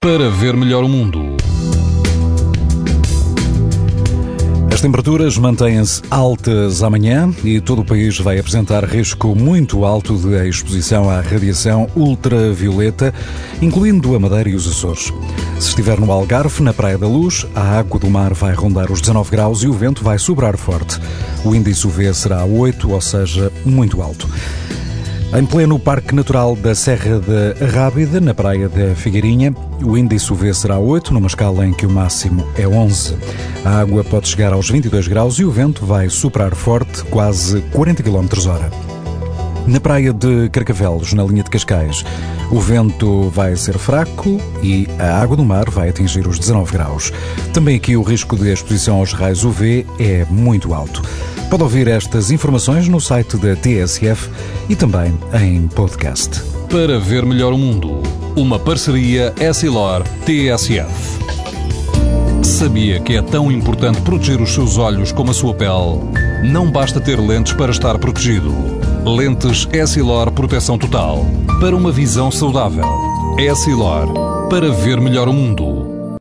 para ver melhor o mundo. As temperaturas mantêm-se altas amanhã e todo o país vai apresentar risco muito alto de exposição à radiação ultravioleta, incluindo a Madeira e os Açores. Se estiver no Algarve, na Praia da Luz, a água do mar vai rondar os 19 graus e o vento vai sobrar forte. O índice UV será 8, ou seja, muito alto. Em pleno Parque Natural da Serra da Rábida, na Praia da Figueirinha, o índice UV será 8, numa escala em que o máximo é 11. A água pode chegar aos 22 graus e o vento vai soprar forte, quase 40 km hora. Na praia de Carcavelos, na linha de Cascais, o vento vai ser fraco e a água do mar vai atingir os 19 graus. Também aqui o risco de exposição aos raios UV é muito alto. Pode ouvir estas informações no site da TSF e também em podcast. Para ver melhor o mundo, uma parceria Essilor-TSF. Sabia que é tão importante proteger os seus olhos como a sua pele? Não basta ter lentes para estar protegido. Lentes Essilor Proteção Total. Para uma visão saudável. Essilor. Para ver melhor o mundo.